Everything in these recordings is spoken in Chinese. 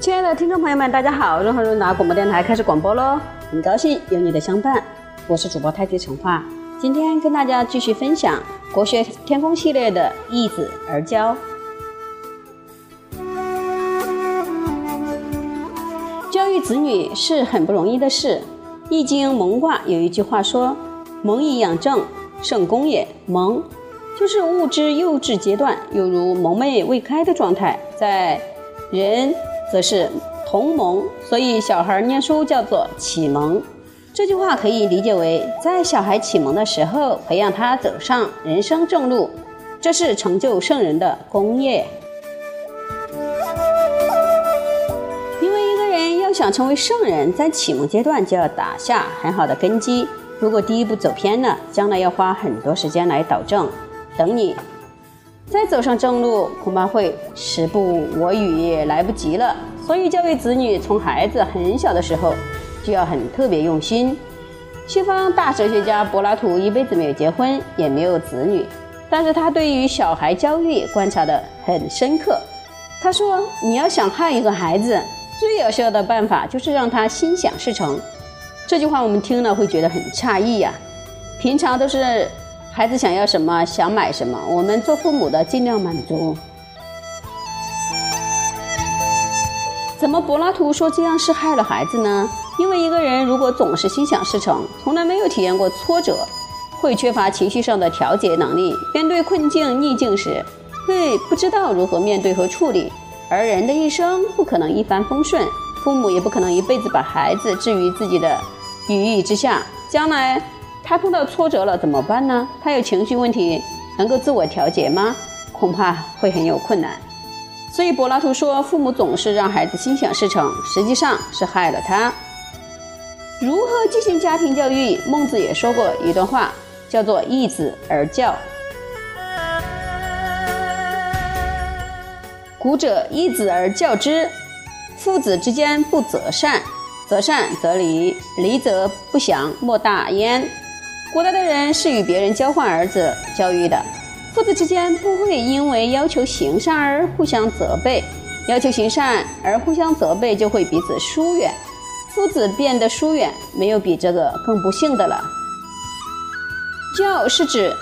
亲爱的听众朋友们，大家好！润和润达广播电台开始广播喽，很高兴有你的相伴，我是主播太极陈化。今天跟大家继续分享国学天空系列的易子而教。教育子女是很不容易的事，《易经》蒙卦有一句话说：“蒙以养正，圣功也。”蒙就是物质幼稚阶段，犹如蒙昧未开的状态，在人。则是同蒙，所以小孩念书叫做启蒙。这句话可以理解为，在小孩启蒙的时候，培养他走上人生正路，这是成就圣人的功业。因为一个人要想成为圣人，在启蒙阶段就要打下很好的根基。如果第一步走偏了，将来要花很多时间来导正。等你。再走上正路，恐怕会时不我与，来不及了。所以，教育子女从孩子很小的时候就要很特别用心。西方大哲学家柏拉图一辈子没有结婚，也没有子女，但是他对于小孩教育观察得很深刻。他说：“你要想害一个孩子，最有效的办法就是让他心想事成。”这句话我们听了会觉得很诧异呀。平常都是。孩子想要什么，想买什么，我们做父母的尽量满足。怎么柏拉图说这样是害了孩子呢？因为一个人如果总是心想事成，从来没有体验过挫折，会缺乏情绪上的调节能力。面对困境逆境时，会不知道如何面对和处理。而人的一生不可能一帆风顺，父母也不可能一辈子把孩子置于自己的羽翼之下，将来。他碰到挫折了怎么办呢？他有情绪问题，能够自我调节吗？恐怕会很有困难。所以柏拉图说，父母总是让孩子心想事成，实际上是害了他。如何进行家庭教育？孟子也说过一段话，叫做“易子而教”。古者易子而教之，父子之间不择善，择善则离，离则不祥，莫大焉。古代的人是与别人交换儿子教育的，父子之间不会因为要求行善而互相责备，要求行善而互相责备就会彼此疏远，父子变得疏远，没有比这个更不幸的了。教是指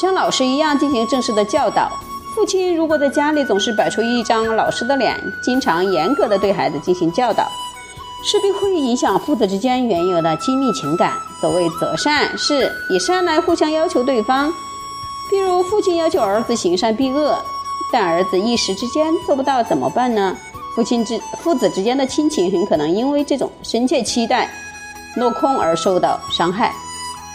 像老师一样进行正式的教导，父亲如果在家里总是摆出一张老师的脸，经常严格的对孩子进行教导。势必会影响父子之间原有的亲密情感。所谓择善，是以善来互相要求对方。比如父亲要求儿子行善避恶，但儿子一时之间做不到，怎么办呢？父亲之父子之间的亲情很可能因为这种深切期待落空而受到伤害。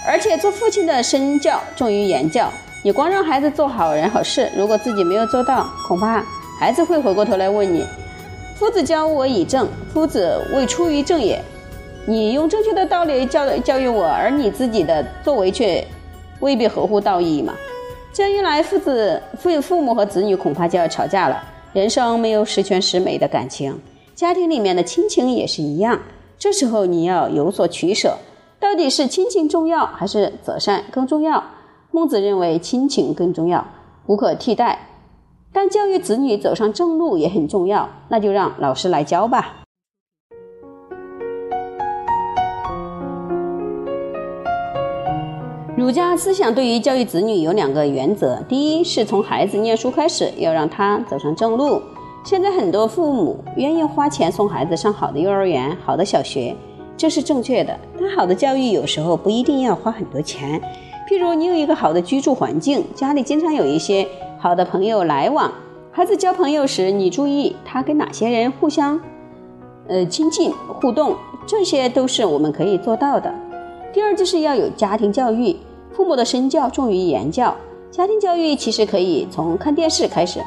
而且做父亲的身教重于言教，你光让孩子做好人好事，如果自己没有做到，恐怕孩子会回过头来问你。夫子教我以正，夫子未出于正也。你用正确的道理教教育我，而你自己的作为却未必合乎道义嘛？这样一来，父子父父母和子女恐怕就要吵架了。人生没有十全十美的感情，家庭里面的亲情也是一样。这时候你要有所取舍，到底是亲情重要还是择善更重要？孟子认为亲情更重要，无可替代。但教育子女走上正路也很重要，那就让老师来教吧。儒家思想对于教育子女有两个原则：第一是从孩子念书开始，要让他走上正路。现在很多父母愿意花钱送孩子上好的幼儿园、好的小学，这是正确的。但好的教育有时候不一定要花很多钱。譬如你有一个好的居住环境，家里经常有一些。好的朋友来往，孩子交朋友时，你注意他跟哪些人互相，呃亲近互动，这些都是我们可以做到的。第二就是要有家庭教育，父母的身教重于言教。家庭教育其实可以从看电视开始，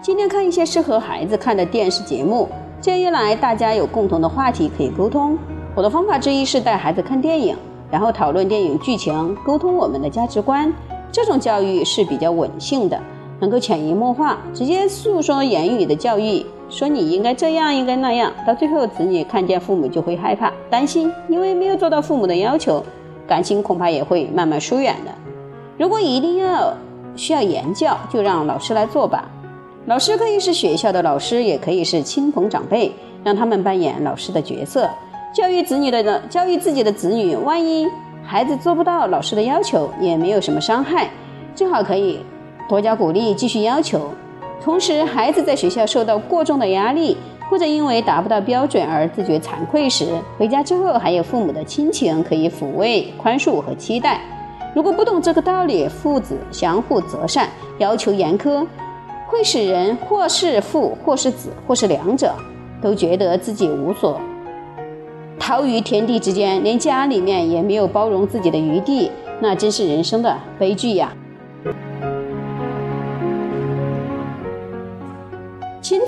尽量看一些适合孩子看的电视节目，这样一来大家有共同的话题可以沟通。我的方法之一是带孩子看电影，然后讨论电影剧情，沟通我们的价值观。这种教育是比较稳性的。能够潜移默化，直接诉说言语的教育，说你应该这样，应该那样，到最后子女看见父母就会害怕、担心，因为没有做到父母的要求，感情恐怕也会慢慢疏远的。如果一定要需要言教，就让老师来做吧。老师可以是学校的老师，也可以是亲朋长辈，让他们扮演老师的角色，教育子女的呢，教育自己的子女。万一孩子做不到老师的要求，也没有什么伤害，最好可以多加鼓励，继续要求。同时，孩子在学校受到过重的压力，或者因为达不到标准而自觉惭愧时，回家之后还有父母的亲情可以抚慰、宽恕和期待。如果不懂这个道理，父子相互择善，要求严苛，会使人或是父，或是子，或是两者，都觉得自己无所逃于天地之间，连家里面也没有包容自己的余地，那真是人生的悲剧呀！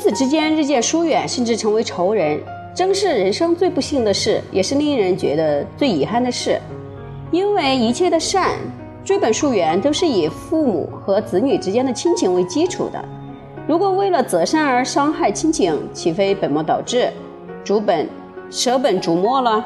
亲子之间日渐疏远，甚至成为仇人，正是人生最不幸的事，也是令人觉得最遗憾的事。因为一切的善，追本溯源，都是以父母和子女之间的亲情为基础的。如果为了择善而伤害亲情，岂非本末倒置，逐本舍本逐末了？